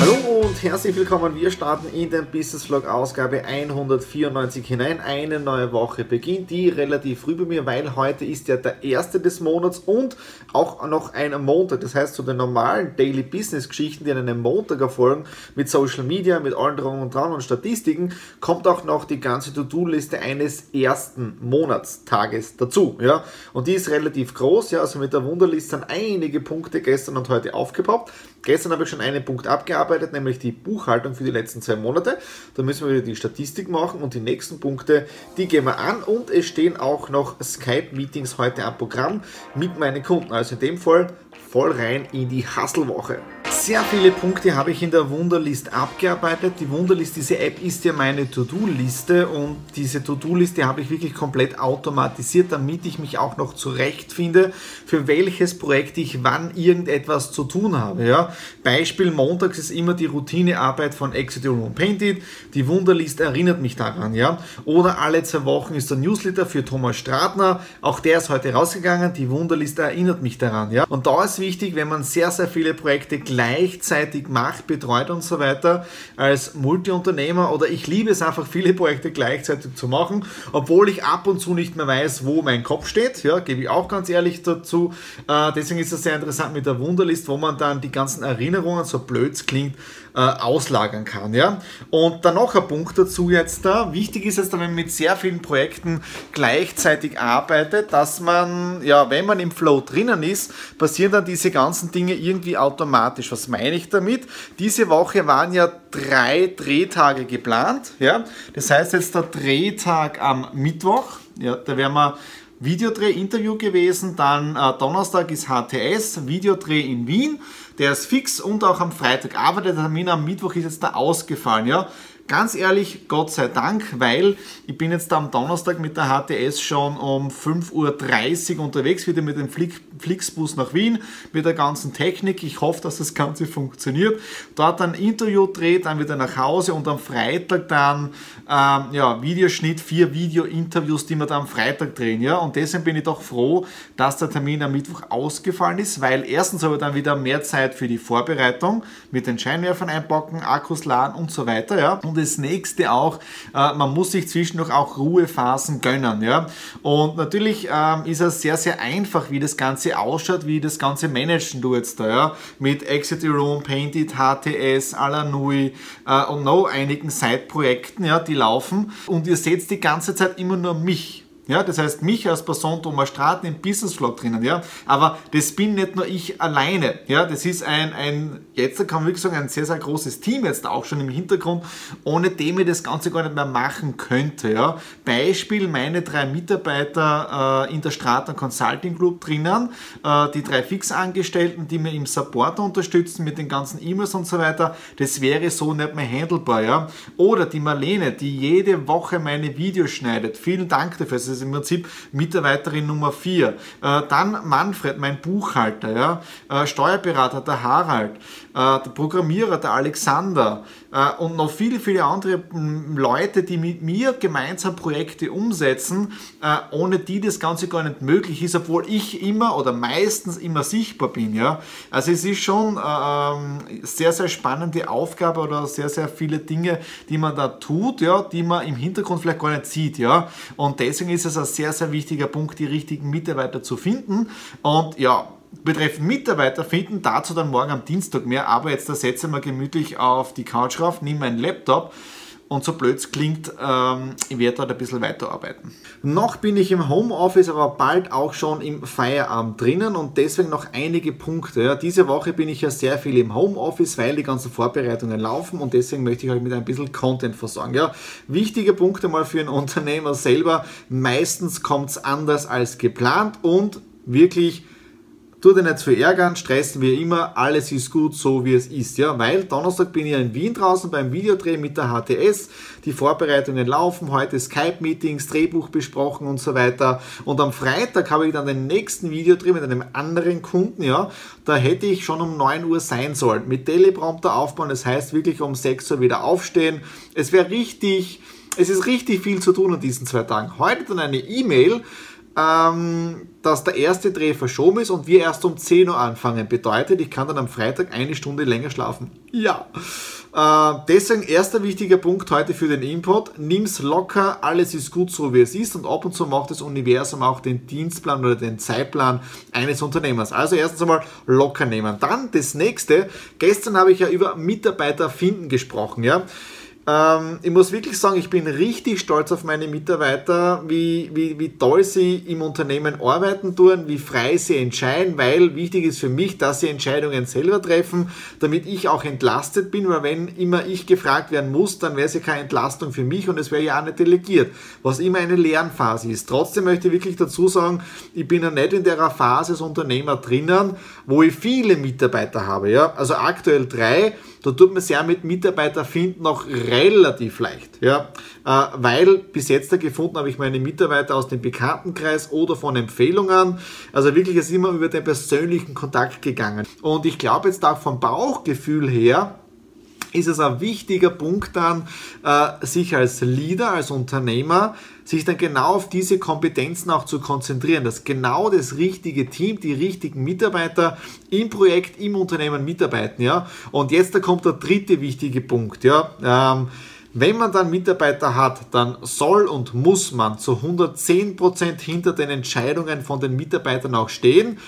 Hallo und herzlich willkommen. Wir starten in den Business Vlog Ausgabe 194 hinein. Eine neue Woche beginnt, die relativ früh bei mir, weil heute ist ja der erste des Monats und auch noch ein Montag. Das heißt, zu den normalen Daily Business Geschichten, die an einem Montag erfolgen, mit Social Media, mit allen Drum und Dran und Statistiken, kommt auch noch die ganze To-Do-Liste eines ersten Monatstages dazu. Ja? Und die ist relativ groß. Ja? Also mit der Wunderliste sind einige Punkte gestern und heute aufgepoppt. Gestern habe ich schon einen Punkt abgearbeitet, nämlich die Buchhaltung für die letzten zwei Monate. Da müssen wir wieder die Statistik machen und die nächsten Punkte, die gehen wir an und es stehen auch noch Skype-Meetings heute am Programm mit meinen Kunden. Also in dem Fall voll rein in die Hustle-Woche. Sehr viele Punkte habe ich in der Wunderlist abgearbeitet. Die Wunderlist, diese App ist ja meine To-Do-Liste und diese To-Do-Liste habe ich wirklich komplett automatisiert, damit ich mich auch noch zurechtfinde, für welches Projekt ich wann irgendetwas zu tun habe. Ja? Beispiel montags ist immer die Routinearbeit von Exit Room Painted. Die Wunderlist erinnert mich daran. Ja? Oder alle zwei Wochen ist der Newsletter für Thomas Stratner. Auch der ist heute rausgegangen. Die Wunderlist erinnert mich daran. Ja? Und da ist wichtig, wenn man sehr, sehr viele Projekte gleich gleichzeitig macht, betreut und so weiter als Multiunternehmer oder ich liebe es einfach, viele Projekte gleichzeitig zu machen, obwohl ich ab und zu nicht mehr weiß, wo mein Kopf steht, ja, gebe ich auch ganz ehrlich dazu. Äh, deswegen ist es sehr interessant mit der Wunderlist, wo man dann die ganzen Erinnerungen, so blöd klingt, äh, auslagern kann. Ja? Und dann noch ein Punkt dazu jetzt da. Wichtig ist es, wenn man mit sehr vielen Projekten gleichzeitig arbeitet, dass man, ja, wenn man im Flow drinnen ist, passieren dann diese ganzen Dinge irgendwie automatisch. Was meine ich damit? Diese Woche waren ja drei Drehtage geplant. Ja? Das heißt jetzt der Drehtag am Mittwoch. Ja, da werden wir Videodreh, Interview gewesen. Dann äh, Donnerstag ist HTS, Videodreh in Wien. Der ist fix und auch am Freitag. Aber der Termin am Mittwoch ist jetzt da ausgefallen. Ja? Ganz ehrlich, Gott sei Dank, weil ich bin jetzt am Donnerstag mit der HTS schon um 5.30 Uhr unterwegs, wieder mit dem Flixbus nach Wien, mit der ganzen Technik. Ich hoffe, dass das Ganze funktioniert. Dort ein Interview dreht, dann wieder nach Hause und am Freitag dann ähm, ja, Videoschnitt, vier Video-Interviews, die wir dann am Freitag drehen. Ja? Und deshalb bin ich doch froh, dass der Termin am Mittwoch ausgefallen ist, weil erstens habe ich dann wieder mehr Zeit für die Vorbereitung mit den Scheinwerfern einpacken, Akkus laden und so weiter. Ja? Und das nächste auch, äh, man muss sich zwischendurch auch Ruhephasen gönnen. Ja? Und natürlich ähm, ist es sehr, sehr einfach, wie das Ganze ausschaut, wie das Ganze managen du jetzt da. Ja? Mit Exit Room, Painted, HTS, Alanui äh, und noch einigen Side-Projekten, ja, die laufen. Und ihr seht die ganze Zeit immer nur mich. Ja, das heißt, mich als Person Thomas Straten im Business Vlog drinnen, ja. Aber das bin nicht nur ich alleine, ja. Das ist ein, ein, jetzt kann man wirklich sagen, ein sehr, sehr großes Team jetzt auch schon im Hintergrund, ohne dem ich das Ganze gar nicht mehr machen könnte, ja. Beispiel, meine drei Mitarbeiter äh, in der Straten Consulting Group drinnen, äh, die drei Fixangestellten, die mir im Support unterstützen mit den ganzen E-Mails und so weiter, das wäre so nicht mehr handelbar, ja. Oder die Marlene, die jede Woche meine Videos schneidet. Vielen Dank dafür. Das ist im Prinzip Mitarbeiterin Nummer 4. Äh, dann Manfred, mein Buchhalter, ja? Äh, Steuerberater, der Harald, äh, der Programmierer, der Alexander und noch viele, viele andere Leute, die mit mir gemeinsam Projekte umsetzen, ohne die das Ganze gar nicht möglich ist, obwohl ich immer oder meistens immer sichtbar bin. Ja? Also es ist schon ähm, sehr, sehr spannende Aufgabe oder sehr, sehr viele Dinge, die man da tut, ja, die man im Hintergrund vielleicht gar nicht sieht. Ja? Und deswegen ist es ein sehr, sehr wichtiger Punkt, die richtigen Mitarbeiter zu finden. Und ja, betreffend Mitarbeiter finden, dazu dann morgen am Dienstag mehr. Aber jetzt da setze ich mal gemütlich auf die Couch rauf, nehme meinen Laptop Und so blöd es klingt, ähm, ich werde dort ein bisschen weiterarbeiten. Noch bin ich im Homeoffice, aber bald auch schon im Feierabend drinnen und deswegen noch einige Punkte. Ja, diese Woche bin ich ja sehr viel im Homeoffice, weil die ganzen Vorbereitungen laufen und deswegen möchte ich euch mit ein bisschen Content versorgen. Ja, wichtige Punkte mal für einen Unternehmer selber. Meistens kommt es anders als geplant und wirklich Tu dir nicht zu ärgern, stressen wir immer, alles ist gut, so wie es ist. Ja, weil Donnerstag bin ich in Wien draußen beim Videodreh mit der HTS. Die Vorbereitungen laufen, heute Skype-Meetings, Drehbuch besprochen und so weiter. Und am Freitag habe ich dann den nächsten Videodreh mit einem anderen Kunden, ja. Da hätte ich schon um 9 Uhr sein sollen. Mit Teleprompter aufbauen, das heißt wirklich um 6 Uhr wieder aufstehen. Es wäre richtig, es ist richtig viel zu tun an diesen zwei Tagen. Heute dann eine E-Mail, ähm, dass der erste Dreh verschoben ist und wir erst um 10 Uhr anfangen. Bedeutet, ich kann dann am Freitag eine Stunde länger schlafen. Ja. Äh, deswegen erster wichtiger Punkt heute für den Input. Nimm's locker, alles ist gut so wie es ist und ab und zu macht das Universum auch den Dienstplan oder den Zeitplan eines Unternehmers. Also erstens einmal locker nehmen. Dann das nächste. Gestern habe ich ja über Mitarbeiter finden gesprochen, ja. Ähm, ich muss wirklich sagen, ich bin richtig stolz auf meine Mitarbeiter, wie, wie, wie toll sie im Unternehmen arbeiten tun, wie frei sie entscheiden, weil wichtig ist für mich, dass sie Entscheidungen selber treffen, damit ich auch entlastet bin, weil wenn immer ich gefragt werden muss, dann wäre es ja keine Entlastung für mich und es wäre ja auch nicht delegiert, was immer eine Lernphase ist. Trotzdem möchte ich wirklich dazu sagen, ich bin ja nicht in der Phase als Unternehmer drinnen, wo ich viele Mitarbeiter habe. Ja? Also aktuell drei, da tut man sehr mit Mitarbeiter finden noch relativ leicht. Ja? Äh, weil bis jetzt da gefunden habe ich meine Mitarbeiter aus dem Bekanntenkreis oder von Empfehlungen. Also wirklich ist immer über den persönlichen Kontakt gegangen. Und ich glaube jetzt auch vom Bauchgefühl her, ist es ein wichtiger Punkt dann, äh, sich als Leader, als Unternehmer, sich dann genau auf diese Kompetenzen auch zu konzentrieren, dass genau das richtige Team, die richtigen Mitarbeiter im Projekt, im Unternehmen mitarbeiten, ja. Und jetzt da kommt der dritte wichtige Punkt, ja. Ähm, wenn man dann Mitarbeiter hat, dann soll und muss man zu 110% hinter den Entscheidungen von den Mitarbeitern auch stehen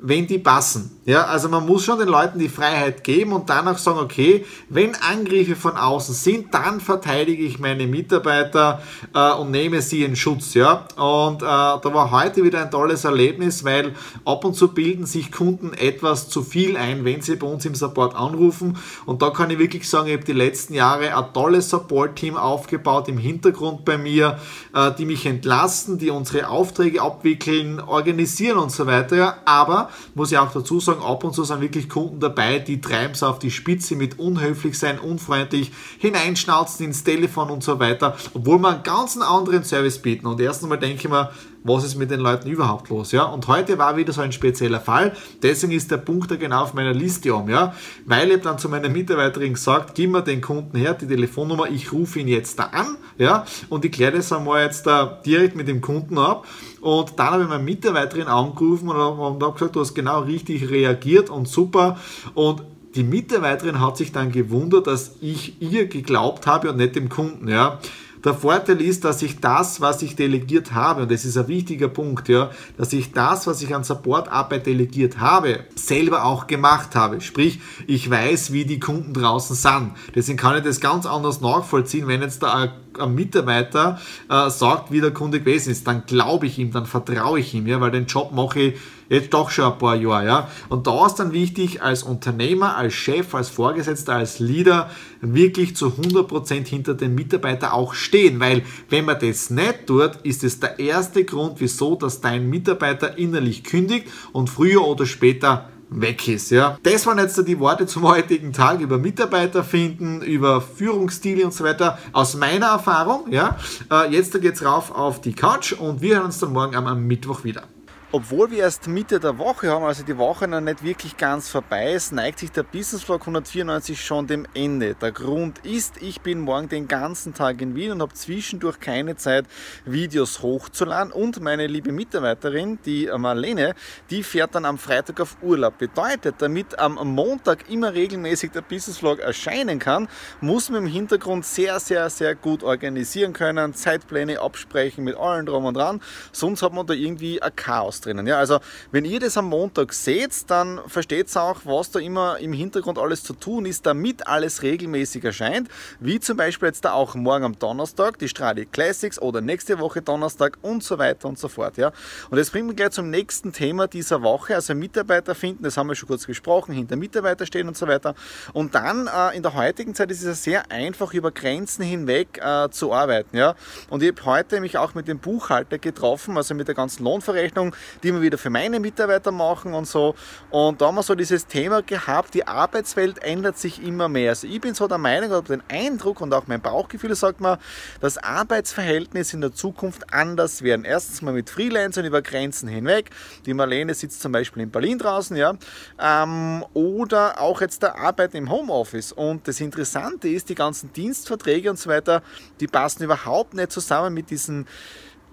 wenn die passen. Ja, also man muss schon den Leuten die Freiheit geben und dann auch sagen, okay, wenn Angriffe von außen sind, dann verteidige ich meine Mitarbeiter äh, und nehme sie in Schutz. Ja, und äh, da war heute wieder ein tolles Erlebnis, weil ab und zu bilden sich Kunden etwas zu viel ein, wenn sie bei uns im Support anrufen. Und da kann ich wirklich sagen, ich habe die letzten Jahre ein tolles Support-Team aufgebaut im Hintergrund bei mir, äh, die mich entlasten, die unsere Aufträge abwickeln, organisieren und so weiter. Ja, aber muss ich auch dazu sagen, ab und zu sind wirklich Kunden dabei, die treiben es auf die Spitze mit unhöflich sein, unfreundlich, hineinschnauzen ins Telefon und so weiter, obwohl man einen ganz anderen Service bieten. Und erst einmal denke ich mir, was ist mit den Leuten überhaupt los, ja? Und heute war wieder so ein spezieller Fall, deswegen ist der Punkt da genau auf meiner Liste um, ja? Weil ich dann zu meiner Mitarbeiterin gesagt, gib mir den Kunden her, die Telefonnummer, ich rufe ihn jetzt da an, ja? Und ich kläre das einmal jetzt da direkt mit dem Kunden ab und dann habe ich meine Mitarbeiterin angerufen und habe gesagt, du hast genau richtig reagiert und super. Und die Mitarbeiterin hat sich dann gewundert, dass ich ihr geglaubt habe und nicht dem Kunden. Ja. Der Vorteil ist, dass ich das, was ich delegiert habe, und das ist ein wichtiger Punkt, ja, dass ich das, was ich an Supportarbeit delegiert habe, selber auch gemacht habe. Sprich, ich weiß, wie die Kunden draußen sind. Deswegen kann ich das ganz anders nachvollziehen, wenn jetzt da ein ein Mitarbeiter äh, sagt, wie der Kunde gewesen ist, dann glaube ich ihm, dann vertraue ich ihm, ja, weil den Job mache ich jetzt doch schon ein paar Jahre. Ja. Und da ist dann wichtig, als Unternehmer, als Chef, als Vorgesetzter, als Leader wirklich zu 100% hinter den Mitarbeiter auch stehen, weil wenn man das nicht tut, ist es der erste Grund, wieso, dass dein Mitarbeiter innerlich kündigt und früher oder später weg ist. Ja. Das waren jetzt die Worte zum heutigen Tag über Mitarbeiter finden, über Führungsstile und so weiter aus meiner Erfahrung. Ja. Äh, jetzt geht es rauf auf die Couch und wir hören uns dann morgen am Mittwoch wieder. Obwohl wir erst Mitte der Woche haben, also die Woche noch nicht wirklich ganz vorbei ist, neigt sich der Business Vlog 194 schon dem Ende. Der Grund ist, ich bin morgen den ganzen Tag in Wien und habe zwischendurch keine Zeit, Videos hochzuladen. Und meine liebe Mitarbeiterin, die Marlene, die fährt dann am Freitag auf Urlaub. Bedeutet, damit am Montag immer regelmäßig der Business Vlog erscheinen kann, muss man im Hintergrund sehr, sehr, sehr gut organisieren können, Zeitpläne absprechen mit allen drum und dran. Sonst hat man da irgendwie ein Chaos Drinnen. Ja? Also wenn ihr das am Montag seht, dann versteht ihr auch, was da immer im Hintergrund alles zu tun ist, damit alles regelmäßig erscheint. Wie zum Beispiel jetzt da auch morgen am Donnerstag die Stradi Classics oder nächste Woche Donnerstag und so weiter und so fort. Ja? Und das bringt mich gleich zum nächsten Thema dieser Woche, also Mitarbeiter finden, das haben wir schon kurz gesprochen, hinter Mitarbeiter stehen und so weiter. Und dann äh, in der heutigen Zeit ist es ja sehr einfach, über Grenzen hinweg äh, zu arbeiten. Ja? Und ich habe heute mich auch mit dem Buchhalter getroffen, also mit der ganzen Lohnverrechnung, die wir wieder für meine Mitarbeiter machen und so. Und da haben wir so dieses Thema gehabt, die Arbeitswelt ändert sich immer mehr. Also ich bin so der Meinung, oder den Eindruck und auch mein Bauchgefühl sagt mir, dass Arbeitsverhältnisse in der Zukunft anders werden. Erstens mal mit Freelancern über Grenzen hinweg. Die Marlene sitzt zum Beispiel in Berlin draußen, ja. Ähm, oder auch jetzt der Arbeit im Homeoffice. Und das Interessante ist, die ganzen Dienstverträge und so weiter, die passen überhaupt nicht zusammen mit diesen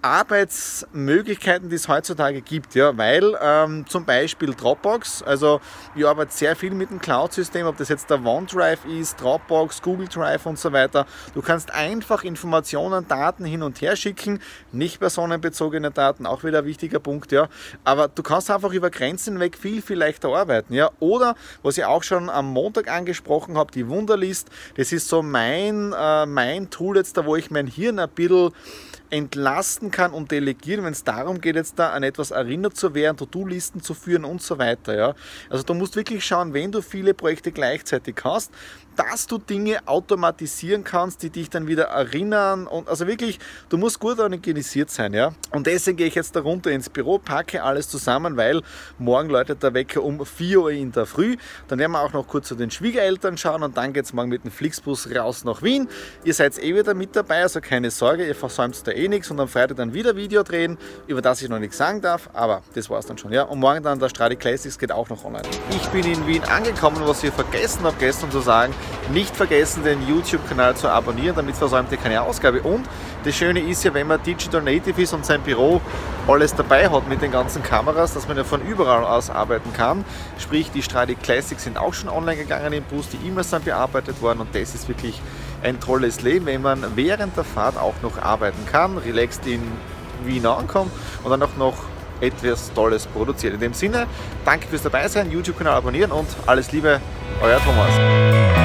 Arbeitsmöglichkeiten, die es heutzutage gibt, ja, weil ähm, zum Beispiel Dropbox, also ich arbeite sehr viel mit dem Cloud-System, ob das jetzt der OneDrive ist, Dropbox, Google Drive und so weiter. Du kannst einfach Informationen, Daten hin und her schicken, nicht personenbezogene Daten, auch wieder ein wichtiger Punkt, ja, aber du kannst einfach über Grenzen weg viel, viel leichter arbeiten, ja, oder was ich auch schon am Montag angesprochen habe, die Wunderlist, das ist so mein, äh, mein Tool jetzt da, wo ich mein Hirn ein bisschen entlasten kann und delegieren, wenn es darum geht, jetzt da an etwas erinnert zu werden, To-Do-Listen zu führen und so weiter. Ja. Also du musst wirklich schauen, wenn du viele Projekte gleichzeitig hast, dass du Dinge automatisieren kannst, die dich dann wieder erinnern. Und also wirklich, du musst gut organisiert sein, ja. Und deswegen gehe ich jetzt da runter ins Büro, packe alles zusammen, weil morgen läutet der Wecker um 4 Uhr in der Früh. Dann werden wir auch noch kurz zu den Schwiegereltern schauen und dann geht es morgen mit dem Flixbus raus nach Wien. Ihr seid eh wieder mit dabei, also keine Sorge, ihr versäumt da eh nichts und am Freitag dann wieder Video drehen, über das ich noch nichts sagen darf, aber das war es dann schon, ja. Und morgen dann der Stradi Classics geht auch noch online. Ich bin in Wien angekommen, was ich vergessen habe gestern zu sagen. Nicht vergessen, den YouTube-Kanal zu abonnieren, damit versäumt ihr keine Ausgabe. Und das Schöne ist ja, wenn man Digital Native ist und sein Büro alles dabei hat mit den ganzen Kameras, dass man ja von überall aus arbeiten kann. Sprich, die Stradi Classics sind auch schon online gegangen im Bus, die E-Mails sind bearbeitet worden und das ist wirklich ein tolles Leben, wenn man während der Fahrt auch noch arbeiten kann, relaxed in Wien ankommt und dann auch noch etwas Tolles produziert. In dem Sinne, danke fürs Dabeisein, YouTube-Kanal abonnieren und alles Liebe, euer Thomas.